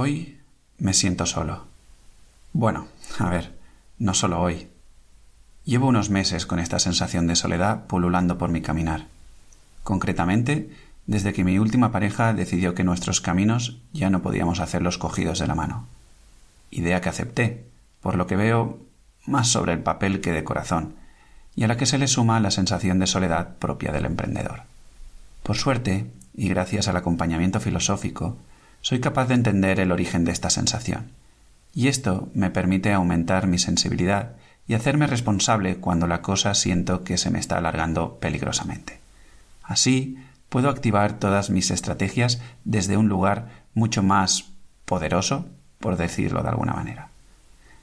Hoy me siento solo. Bueno, a ver, no solo hoy. Llevo unos meses con esta sensación de soledad pululando por mi caminar. Concretamente, desde que mi última pareja decidió que nuestros caminos ya no podíamos hacerlos cogidos de la mano. Idea que acepté, por lo que veo más sobre el papel que de corazón, y a la que se le suma la sensación de soledad propia del emprendedor. Por suerte, y gracias al acompañamiento filosófico, soy capaz de entender el origen de esta sensación, y esto me permite aumentar mi sensibilidad y hacerme responsable cuando la cosa siento que se me está alargando peligrosamente. Así, puedo activar todas mis estrategias desde un lugar mucho más poderoso, por decirlo de alguna manera.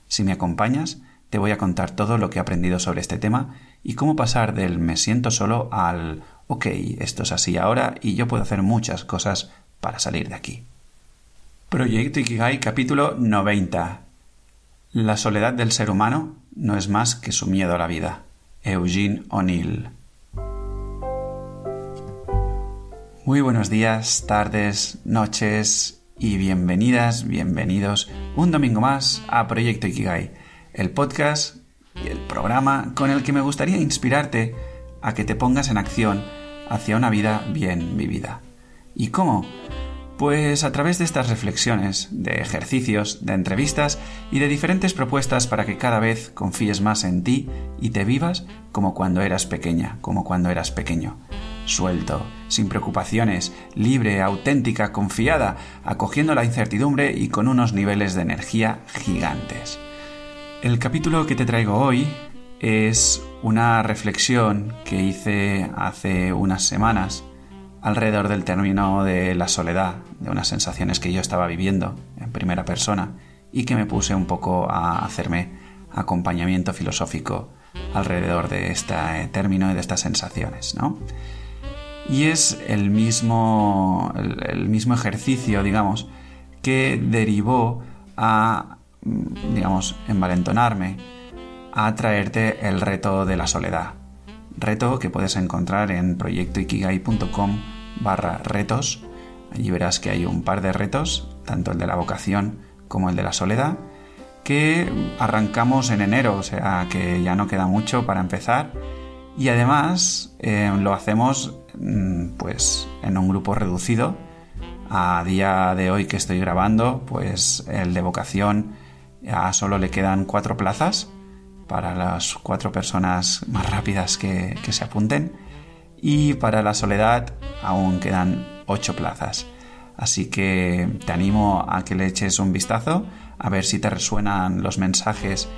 Si me acompañas, te voy a contar todo lo que he aprendido sobre este tema y cómo pasar del me siento solo al ok, esto es así ahora y yo puedo hacer muchas cosas para salir de aquí. Proyecto Ikigai capítulo 90. La soledad del ser humano no es más que su miedo a la vida. Eugene O'Neill. Muy buenos días, tardes, noches y bienvenidas, bienvenidos un domingo más a Proyecto Ikigai, el podcast y el programa con el que me gustaría inspirarte a que te pongas en acción hacia una vida bien vivida. ¿Y cómo? Pues a través de estas reflexiones, de ejercicios, de entrevistas y de diferentes propuestas para que cada vez confíes más en ti y te vivas como cuando eras pequeña, como cuando eras pequeño. Suelto, sin preocupaciones, libre, auténtica, confiada, acogiendo la incertidumbre y con unos niveles de energía gigantes. El capítulo que te traigo hoy es una reflexión que hice hace unas semanas alrededor del término de la soledad, de unas sensaciones que yo estaba viviendo en primera persona y que me puse un poco a hacerme acompañamiento filosófico alrededor de este término y de estas sensaciones, ¿no? Y es el mismo, el, mismo ejercicio, digamos, que derivó a, digamos, envalentonarme a traerte el reto de la soledad. Reto que puedes encontrar en proyectoikigai.com barra retos. Allí verás que hay un par de retos, tanto el de la vocación como el de la soledad, que arrancamos en enero, o sea que ya no queda mucho para empezar. Y además eh, lo hacemos mm, pues en un grupo reducido. A día de hoy que estoy grabando, pues el de vocación ya solo le quedan cuatro plazas para las cuatro personas más rápidas que se apunten y para la soledad aún quedan ocho plazas. Así que te animo a que le eches un vistazo, a ver si te resuenan los mensajes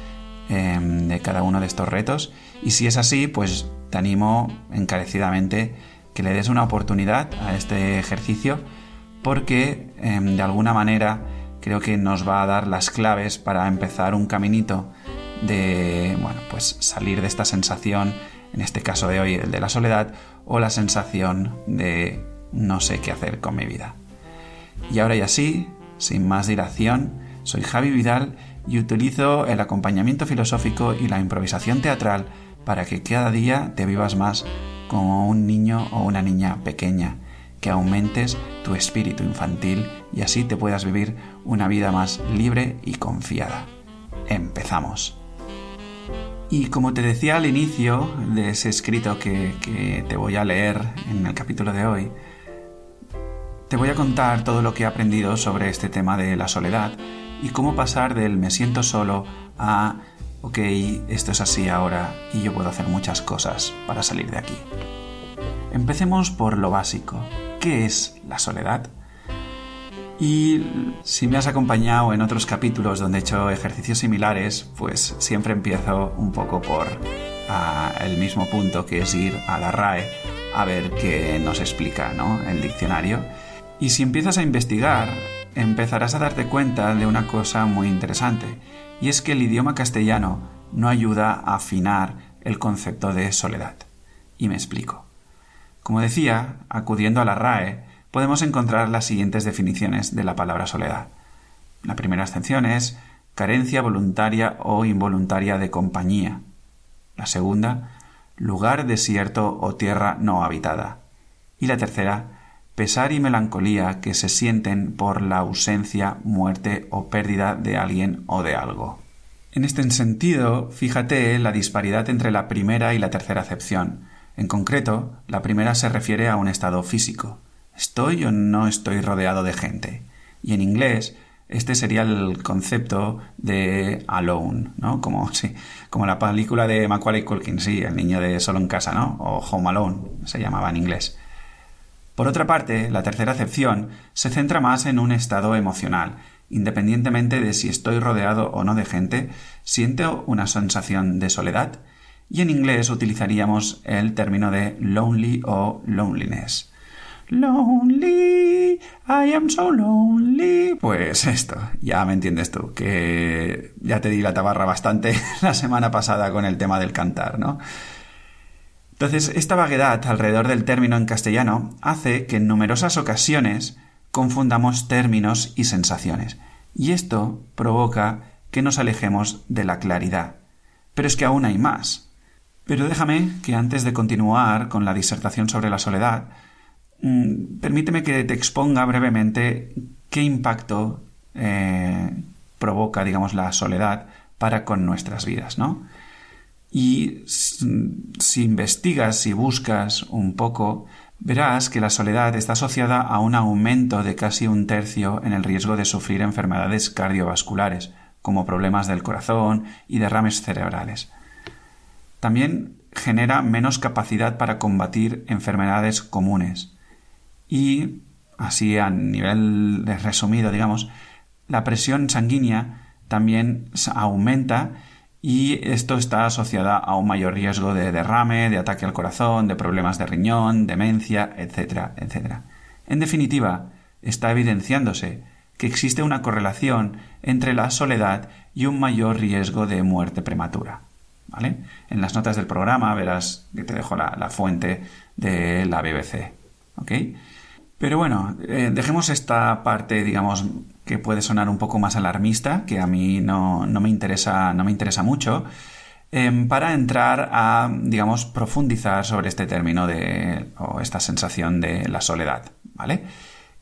em, de cada uno de estos retos. Y si es así, pues te animo encarecidamente que le des una oportunidad a este ejercicio porque em, de alguna manera creo que nos va a dar las claves para empezar un caminito de, bueno, pues salir de esta sensación en este caso de hoy el de la soledad, o la sensación de no sé qué hacer con mi vida. Y ahora y así, sin más dilación, soy Javi Vidal y utilizo el acompañamiento filosófico y la improvisación teatral para que cada día te vivas más como un niño o una niña pequeña, que aumentes tu espíritu infantil y así te puedas vivir una vida más libre y confiada. Empezamos. Y como te decía al inicio de ese escrito que, te voy a leer en el capítulo de hoy, te voy a contar todo lo que he aprendido sobre este tema de la soledad y cómo pasar del me siento solo a ok, esto es así ahora y yo puedo hacer muchas cosas para salir de aquí. Empecemos por lo básico. ¿Qué es la soledad? Y si me has acompañado en otros capítulos donde he hecho ejercicios similares, pues siempre empiezo un poco por ah, el mismo punto que es ir a la RAE a ver qué nos explica ¿no? el diccionario. Y si empiezas a investigar, empezarás a darte cuenta de una cosa muy interesante, y es que el idioma castellano no ayuda a afinar el concepto de soledad. Y me explico. Como decía, acudiendo a la RAE, podemos encontrar las siguientes definiciones de la palabra soledad. La primera excepción es carencia voluntaria o involuntaria de compañía. La segunda, lugar desierto o tierra no habitada. Y la tercera, pesar y melancolía que se sienten por la ausencia, muerte o pérdida de alguien o de algo. En este sentido, fíjate la disparidad entre la primera y la tercera acepción. En concreto, la primera se refiere a un estado físico. ¿Estoy o no estoy rodeado de gente? Y en inglés, este sería el concepto de alone, ¿no? Como, como la película de Macaulay Culkin, sí, el niño de solo en casa, ¿no? O Home Alone, se llamaba en inglés. Por otra parte, la tercera acepción se centra más en un estado emocional. Independientemente de si estoy rodeado o no de gente, siento una sensación de soledad y en inglés utilizaríamos el término de lonely o loneliness. Lonely, I am so lonely. Pues esto, ya me entiendes tú, que ya te di la tabarra bastante la semana pasada con el tema del cantar, ¿no? Entonces, esta vaguedad alrededor del término en castellano hace que en numerosas ocasiones confundamos términos y sensaciones, y esto provoca que nos alejemos de la claridad. Pero es que aún hay más. Pero déjame que antes de continuar con la disertación sobre la soledad, permíteme que te exponga brevemente qué impacto eh, provoca, digamos, la soledad para con nuestras vidas, ¿no? Y si investigas, si buscas un poco, verás que la soledad está asociada a un aumento de casi un tercio en el riesgo de sufrir enfermedades cardiovasculares, como problemas del corazón y derrames cerebrales. También genera menos capacidad para combatir enfermedades comunes, y, así a nivel resumido, digamos, la presión sanguínea también aumenta y esto está asociado a un mayor riesgo de derrame, de ataque al corazón, de problemas de riñón, demencia, etcétera, etcétera. En definitiva, está evidenciándose que existe una correlación entre la soledad y un mayor riesgo de muerte prematura. ¿Vale? En las notas del programa verás que te dejo la, fuente de la BBC. ¿Ok? Pero bueno, eh, dejemos esta parte, digamos, que puede sonar un poco más alarmista, que a mí no, me, interesa, no me interesa mucho, em, para entrar a, digamos, profundizar sobre este término de, o esta sensación de la soledad, ¿vale?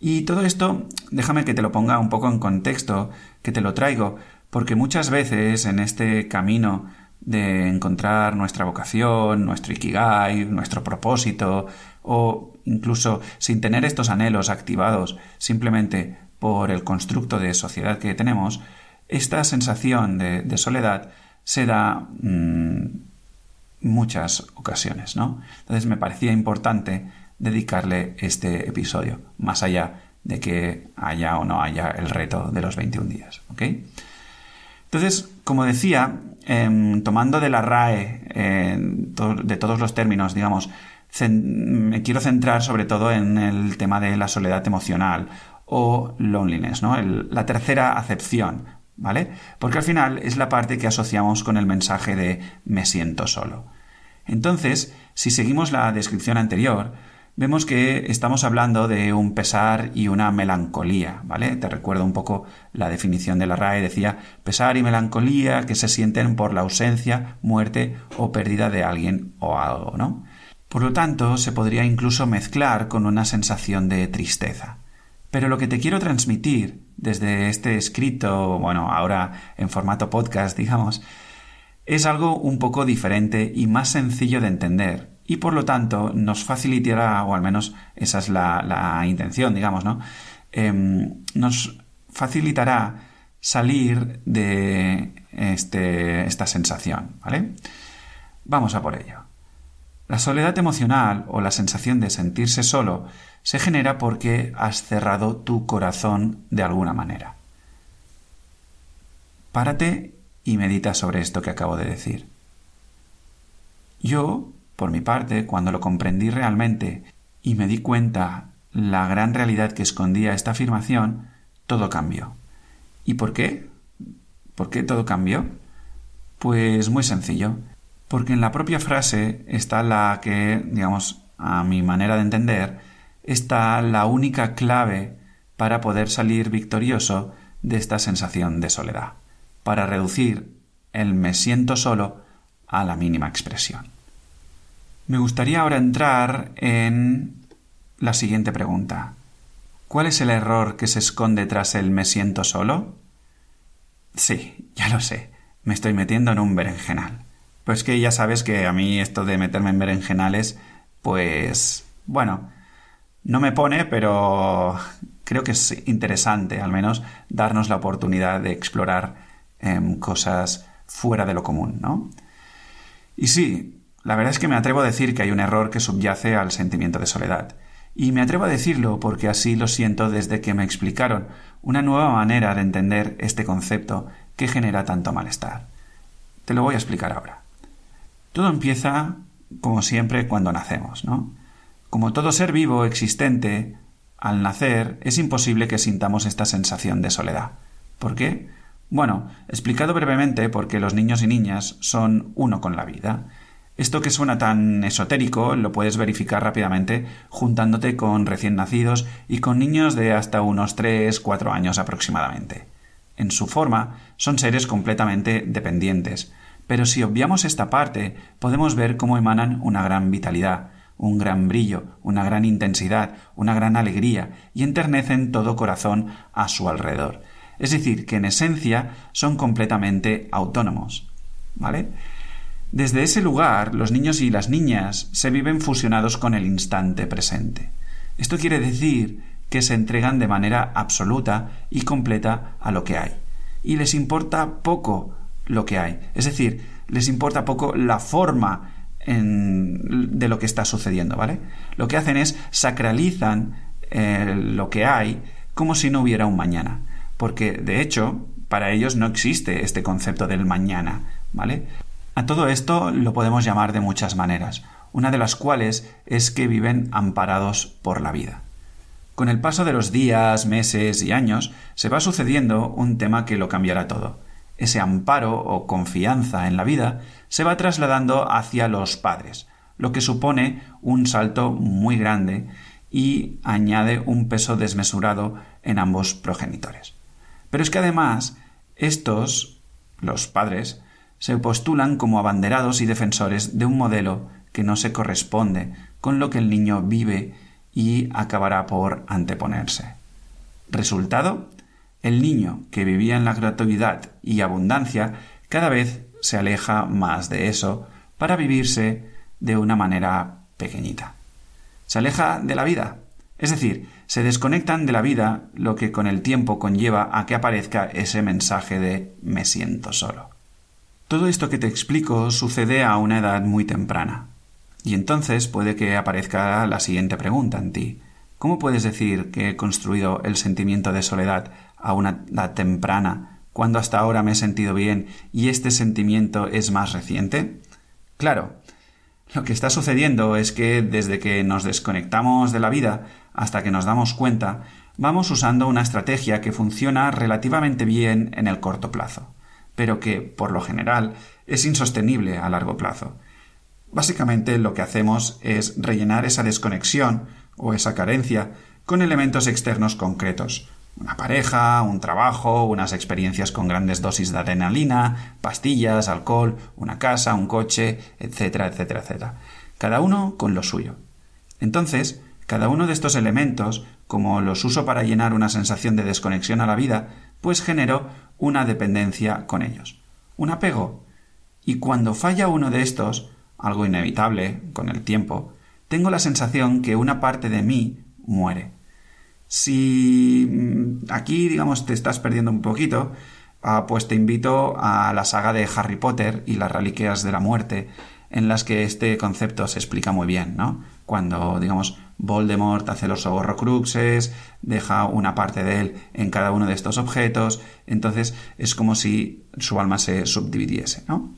Y todo esto, déjame que te lo ponga un poco en contexto, que te lo traigo, porque muchas veces en este camino de encontrar nuestra vocación, nuestro ikigai, nuestro propósito, o incluso sin tener estos anhelos activados simplemente por el constructo de sociedad que tenemos, esta sensación de, soledad se da mm, muchas ocasiones, ¿no? Entonces me parecía importante dedicarle este episodio, más allá de que haya o no haya el reto de los 21 días, ¿ok? Entonces, como decía, em, tomando de la RAE de todos los términos, digamos, me quiero centrar sobre todo en el tema de la soledad emocional o loneliness, ¿no? la tercera acepción, ¿vale? Porque al final es la parte que asociamos con el mensaje de me siento solo. Entonces, si seguimos la descripción anterior, vemos que estamos hablando de un pesar y una melancolía, ¿vale? Te recuerdo un poco la definición de la RAE, decía pesar y melancolía que se sienten por la ausencia, muerte o pérdida de alguien o algo, ¿no? Por lo tanto, se podría incluso mezclar con una sensación de tristeza. Pero lo que te quiero transmitir desde este escrito, bueno, ahora en formato podcast, digamos, es algo un poco diferente y más sencillo de entender. Y por lo tanto nos facilitará, o al menos esa es la, intención, digamos, ¿no? Em, nos facilitará salir de este, esta sensación, ¿vale? Vamos a por ello. La soledad emocional o la sensación de sentirse solo se genera porque has cerrado tu corazón de alguna manera. Párate y medita sobre esto que acabo de decir. Yo, por mi parte, cuando lo comprendí realmente y me di cuenta la gran realidad que escondía esta afirmación, todo cambió. ¿Y por qué? ¿Por qué todo cambió? Pues muy sencillo porque en la propia frase está la que, digamos, a mi manera de entender, está la única clave para poder salir victorioso de esta sensación de soledad, para reducir el me siento solo a la mínima expresión. Me gustaría ahora entrar en la siguiente pregunta. ¿Cuál es el error que se esconde tras el me siento solo? Sí, ya lo sé, me estoy metiendo en un berenjenal. Pues que ya sabes que a mí esto de meterme en berenjenales, pues bueno, no me pone, pero creo que es interesante al menos darnos la oportunidad de explorar em, cosas fuera de lo común, ¿no? Y sí, la verdad es que me atrevo a decir que hay un error que subyace al sentimiento de soledad. Y me atrevo a decirlo porque así lo siento desde que me explicaron una nueva manera de entender este concepto que genera tanto malestar. Te lo voy a explicar ahora. Todo empieza, como siempre, cuando nacemos, ¿no? Como todo ser vivo existente, al nacer es imposible que sintamos esta sensación de soledad. ¿Por qué? Bueno, explicado brevemente porque los niños y niñas son uno con la vida. Esto que suena tan esotérico lo puedes verificar rápidamente juntándote con recién nacidos y con niños de hasta unos 3-4 años aproximadamente. En su forma, son seres completamente dependientes, pero si obviamos esta parte, podemos ver cómo emanan una gran vitalidad, un gran brillo, una gran intensidad, una gran alegría y enternecen todo corazón a su alrededor. Es decir, que en esencia son completamente autónomos. ¿Vale? Desde ese lugar, los niños y las niñas se viven fusionados con el instante presente. Esto quiere decir que se entregan de manera absoluta y completa a lo que hay. Y les importa poco lo que hay. Es decir, les importa poco la forma de lo que está sucediendo, ¿vale? Lo que hacen es sacralizan eh, lo que hay como si no hubiera un mañana. Porque, de hecho, para ellos no existe este concepto del mañana, ¿vale? A todo esto lo podemos llamar de muchas maneras, una de las cuales es que viven amparados por la vida. Con el paso de los días, meses y años, se va sucediendo un tema que lo cambiará todo. Ese amparo o confianza en la vida se va trasladando hacia los padres, lo que supone un salto muy grande y añade un peso desmesurado en ambos progenitores. Pero es que además estos, los padres, se postulan como abanderados y defensores de un modelo que no se corresponde con lo que el niño vive y acabará por anteponerse. Resultado, el niño que vivía en la gratuidad y abundancia cada vez se aleja más de eso para vivirse de una manera pequeñita. Se aleja de la vida, es decir, se desconectan de la vida, lo que con el tiempo conlleva a que aparezca ese mensaje de me siento solo. Todo esto que te explico sucede a una edad muy temprana. Y entonces puede que aparezca la siguiente pregunta en ti. ¿Cómo puedes decir que he construido el sentimiento de soledad a una edad temprana cuando hasta ahora me he sentido bien y este sentimiento es más reciente? Claro, lo que está sucediendo es que desde que nos desconectamos de la vida hasta que nos damos cuenta, vamos usando una estrategia que funciona relativamente bien en el corto plazo, pero que, por lo general, es insostenible a largo plazo. Básicamente lo que hacemos es rellenar esa desconexión o esa carencia con elementos externos concretos. Una pareja, un trabajo, unas experiencias con grandes dosis de adrenalina, pastillas, alcohol, una casa, un coche, etcétera, etcétera, etcétera. Cada uno con lo suyo. Entonces, cada uno de estos elementos, como los uso para llenar una sensación de desconexión a la vida, pues genero una dependencia con ellos. Un apego. Y cuando falla uno de estos, algo inevitable con el tiempo, tengo la sensación que una parte de mí muere. Si mm, aquí, digamos, te estás perdiendo un poquito, ah, pues te invito a la saga de Harry Potter y las reliquias de la muerte, en las que este concepto se explica muy bien, ¿no? Cuando, digamos, Voldemort hace los horrocruxes, deja una parte de él en cada uno de estos objetos, entonces es como si su alma se subdividiese, ¿no?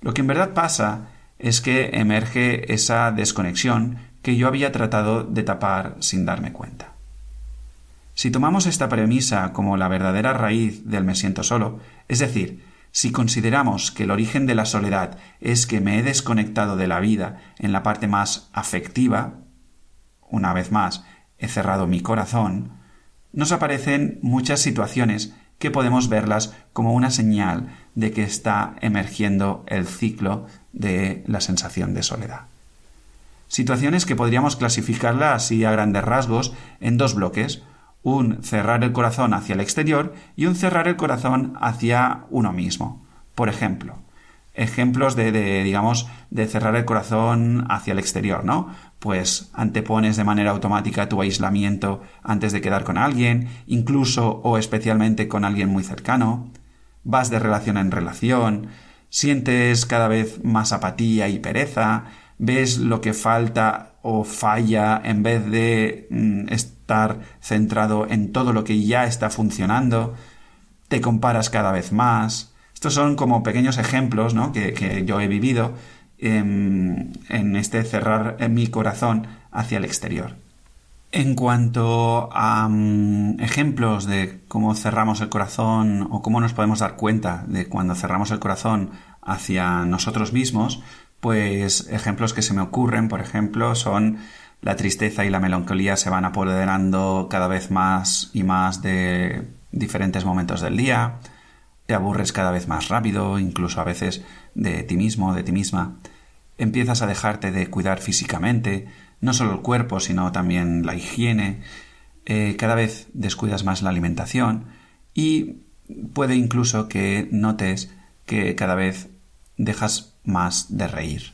Lo que en verdad pasa es que emerge esa desconexión que yo había tratado de tapar sin darme cuenta. Si tomamos esta premisa como la verdadera raíz del me siento solo, es decir, si consideramos que el origen de la soledad es que me he desconectado de la vida en la parte más afectiva, una vez más, he cerrado mi corazón, nos aparecen muchas situaciones que podemos verlas como una señal de que está emergiendo el ciclo de la sensación de soledad. Situaciones que podríamos clasificarla así a grandes rasgos en dos bloques, un cerrar el corazón hacia el exterior y un cerrar el corazón hacia uno mismo. Por ejemplo, ejemplos de, digamos, de cerrar el corazón hacia el exterior, ¿no? Pues antepones de manera automática tu aislamiento antes de quedar con alguien, incluso o especialmente con alguien muy cercano, vas de relación en relación, sientes cada vez más apatía y pereza, ves lo que falta o falla en vez de mm, estar centrado en todo lo que ya está funcionando, te comparas cada vez más. Estos son como pequeños ejemplos ¿no? que, yo he vivido en, en este cerrar mi corazón hacia el exterior. En cuanto a mm, ejemplos de cómo cerramos el corazón o cómo nos podemos dar cuenta de cuando cerramos el corazón hacia nosotros mismos, pues ejemplos que se me ocurren, por ejemplo, son la tristeza y la melancolía se van apoderando cada vez más y más de diferentes momentos del día, te aburres cada vez más rápido, incluso a veces de ti mismo, de ti misma, empiezas a dejarte de cuidar físicamente, no solo el cuerpo, sino también la higiene, eh, cada vez descuidas más la alimentación y puede incluso que notes que cada vez dejas más de reír.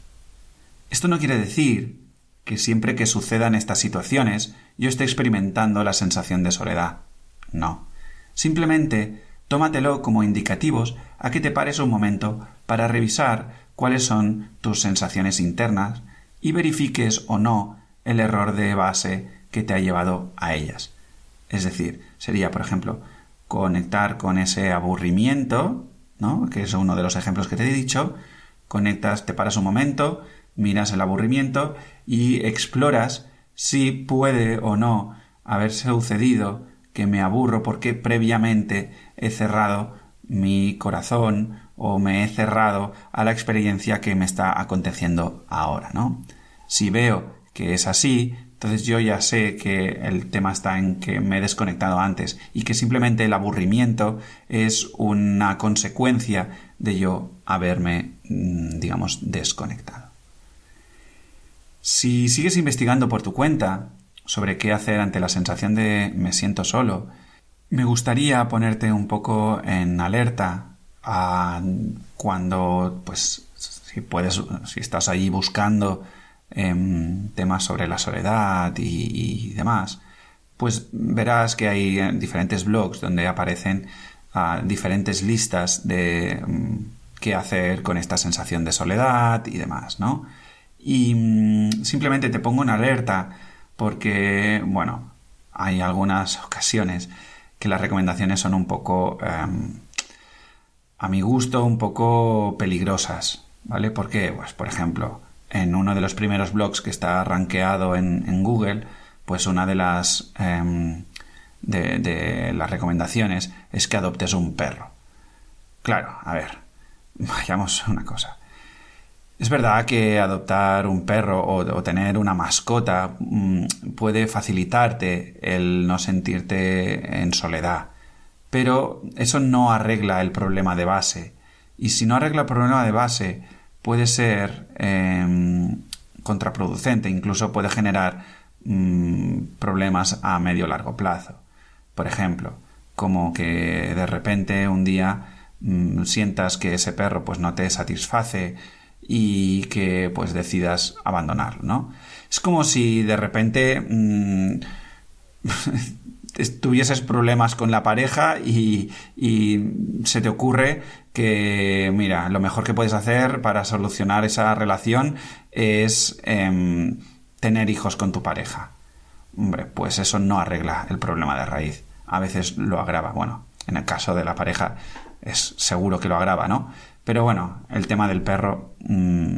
Esto no quiere decir que siempre que sucedan estas situaciones yo esté experimentando la sensación de soledad. No. Simplemente tómatelo como indicativos a que te pares un momento para revisar cuáles son tus sensaciones internas y verifiques o no el error de base que te ha llevado a ellas. Es decir, sería, por ejemplo, conectar con ese aburrimiento, ¿no? que es uno de los ejemplos que te he dicho, conectas, te paras un momento, miras el aburrimiento y exploras si puede o no haber sucedido que me aburro porque previamente he cerrado mi corazón o me he cerrado a la experiencia que me está aconteciendo ahora, ¿no? Si veo que es así, entonces yo ya sé que el tema está en que me he desconectado antes y que simplemente el aburrimiento es una consecuencia de yo haberme, mm, digamos, desconectado. Si sigues investigando por tu cuenta sobre qué hacer ante la sensación de me siento solo, me gustaría ponerte un poco en alerta a cuando, pues, si puedes, si estás ahí buscando em, temas sobre la soledad y, demás, pues verás que hay eh, diferentes blogs donde aparecen diferentes listas de mm, qué hacer con esta sensación de soledad y demás, ¿no? Y mm, simplemente te pongo una alerta porque, bueno, hay algunas ocasiones que las recomendaciones son un poco, em, a mi gusto, un poco peligrosas, ¿vale? Porque, pues, por ejemplo, en uno de los primeros blogs que está rankeado en, Google, pues una de las em, de, las recomendaciones es que adoptes un perro. Claro, a ver, vayamos a una cosa. Es verdad que adoptar un perro o, tener una mascota mm, puede facilitarte el no sentirte en soledad, pero eso no arregla el problema de base. Y si no arregla el problema de base, puede ser em, contraproducente, incluso puede generar mm, problemas a medio largo plazo. Por ejemplo, como que de repente un día mm, sientas que ese perro pues no te satisface y que pues decidas abandonarlo, ¿no? Es como si de repente mm, tuvieses problemas con la pareja y, se te ocurre que, mira, lo mejor que puedes hacer para solucionar esa relación es em, tener hijos con tu pareja. Hombre, pues eso no arregla el problema de raíz. A veces lo agrava. Bueno, en el caso de la pareja es seguro que lo agrava, ¿no? Pero bueno, el tema del perro mm,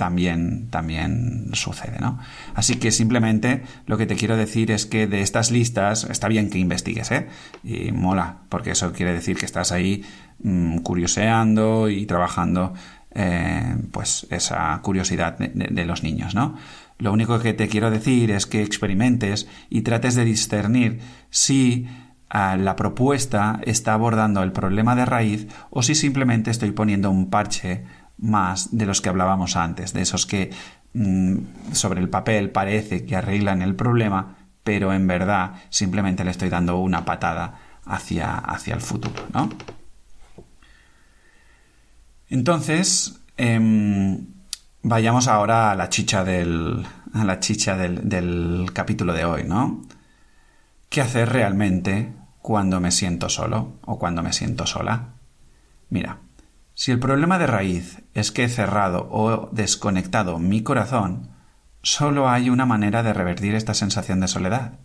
también, también sucede, ¿no? Así que simplemente lo que te quiero decir es que de estas listas está bien que investigues, ¿eh? Y mola, porque eso quiere decir que estás ahí mm, curioseando y trabajando eh, pues esa curiosidad de los niños, ¿no? Lo único que te quiero decir es que experimentes y trates de discernir si ah, la propuesta está abordando el problema de raíz o si simplemente estoy poniendo un parche más de los que hablábamos antes, de esos que mm, sobre el papel parece que arreglan el problema, pero en verdad simplemente le estoy dando una patada hacia, hacia el futuro, ¿no? Entonces, em, vayamos ahora a la chicha del, a la chicha del, del capítulo de hoy, ¿no? ¿Qué hacer realmente cuando me siento solo o cuando me siento sola? Mira, si el problema de raíz es que he cerrado o desconectado mi corazón, solo hay una manera de revertir esta sensación de soledad,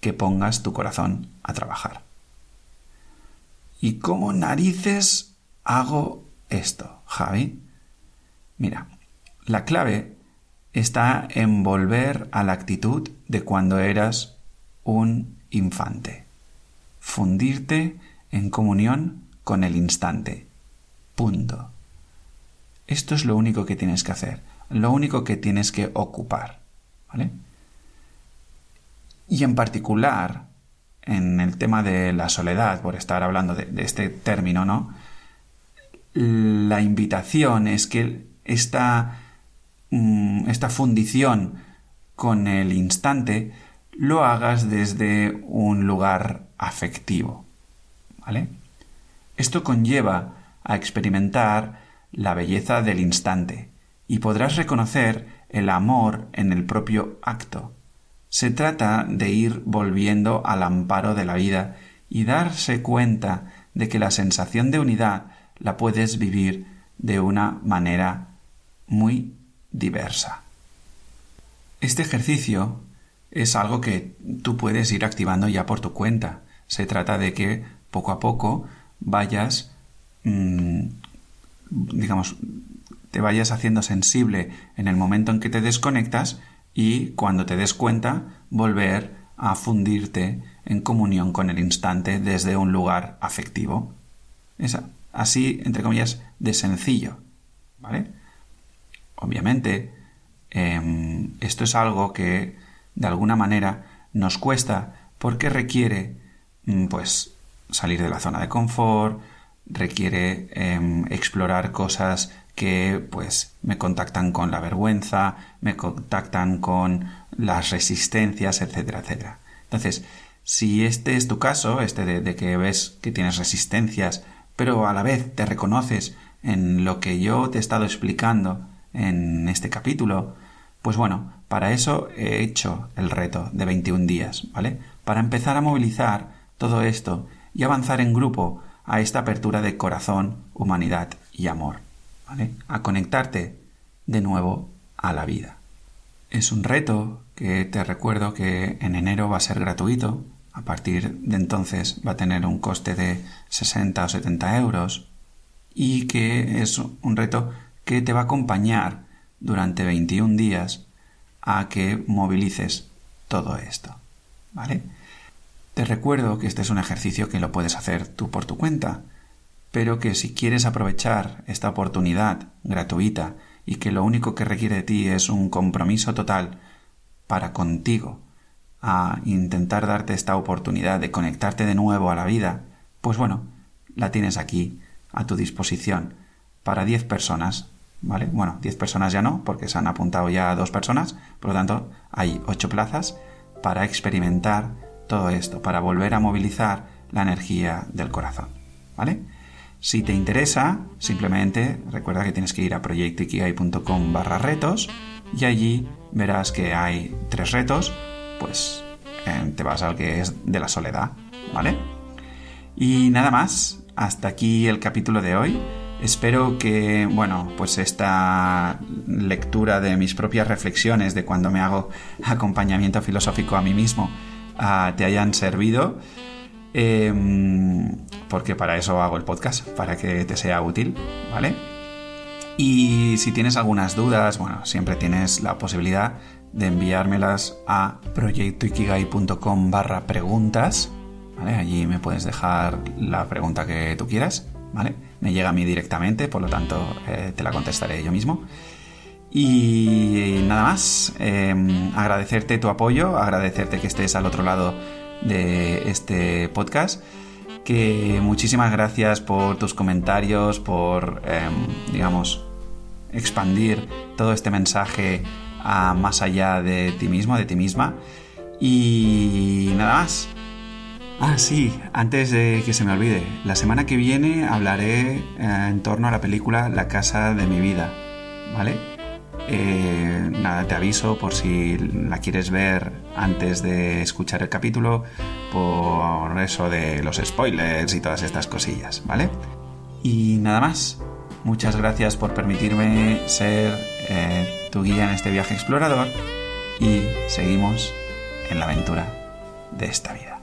que pongas tu corazón a trabajar. ¿Y cómo narices hago esto, Javi? Mira, la clave está en volver a la actitud de cuando eras un infante. Fundirte en comunión con el instante. Punto. Esto es lo único que tienes que hacer, lo único que tienes que ocupar. ¿Vale? Y en particular, en el tema de la soledad, por estar hablando de, este término, ¿no? La invitación es que esta, mm, esta fundición con el instante lo hagas desde un lugar afectivo. ¿Vale? Esto conlleva a experimentar la belleza del instante y podrás reconocer el amor en el propio acto se trata de ir volviendo al amparo de la vida y darse cuenta de que la sensación de unidad la puedes vivir de una manera muy diversa. Este ejercicio es algo que tú puedes ir activando ya por tu cuenta. Se trata de que poco a poco vayas, mm, digamos, te vayas haciendo sensible en el momento en que te desconectas y cuando te des cuenta volver a fundirte en comunión con el instante desde un lugar afectivo. Así, entre comillas, de sencillo. ¿Vale? Obviamente, em, esto es algo que de alguna manera nos cuesta porque requiere mm, pues salir de la zona de confort, requiere em, explorar cosas que pues me contactan con la vergüenza, me contactan con las resistencias, etcétera, etcétera. Entonces, si este es tu caso, este de, que ves que tienes resistencias, pero a la vez te reconoces en lo que yo te he estado explicando en este capítulo, pues bueno, para eso he hecho el reto de 21 días, ¿vale? Para empezar a movilizar todo esto y avanzar en grupo a esta apertura de corazón, humanidad y amor. A conectarte de nuevo a la vida. Es un reto que te recuerdo que en enero va a ser gratuito. A partir de entonces va a tener un coste de 60 o 70 euros y que es un reto que te va a acompañar durante 21 días a que movilices todo esto. ¿Vale? Te recuerdo que este es un ejercicio que lo puedes hacer tú por tu cuenta pero que si quieres aprovechar esta oportunidad gratuita y que lo único que requiere de ti es un compromiso total para contigo a intentar darte esta oportunidad de conectarte de nuevo a la vida, pues bueno, la tienes aquí a tu disposición para 10 personas, ¿vale? Bueno, 10 personas ya no, porque se han apuntado ya dos personas, por lo tanto hay 8 plazas para experimentar todo esto, para volver a movilizar la energía del corazón, ¿vale? Si te interesa, simplemente recuerda que tienes que ir a proyectoikigai.com barra retos y allí verás que hay tres retos, pues eh, te vas al que es de la soledad, ¿vale? Y nada más, hasta aquí el capítulo de hoy. Espero que, bueno, pues esta lectura de mis propias reflexiones de cuando me hago acompañamiento filosófico a mí mismo te hayan servido. Em, porque para eso hago el podcast, para que te sea útil, ¿vale? Y si tienes algunas dudas, bueno, siempre tienes la posibilidad de enviármelas a proyectoikigai.com barra preguntas. Allí me puedes dejar la pregunta que tú quieras, ¿vale? Me llega a mí directamente, por lo tanto eh, te la contestaré yo mismo. Y nada más, em, agradecerte tu apoyo, agradecerte que estés al otro lado de este podcast. Que muchísimas gracias por tus comentarios, por, em, digamos, expandir todo este mensaje a más allá de ti mismo, de ti misma. Y nada más. Ah, sí, antes de que se me olvide, la semana que viene hablaré eh, en torno a la película La casa de mi vida, ¿vale? Eh, nada, te aviso por si la quieres ver antes de escuchar el capítulo, por eso de los spoilers y todas estas cosillas, ¿vale? Y nada más. Muchas gracias por permitirme ser eh, tu guía en este viaje explorador y seguimos en la aventura de esta vida.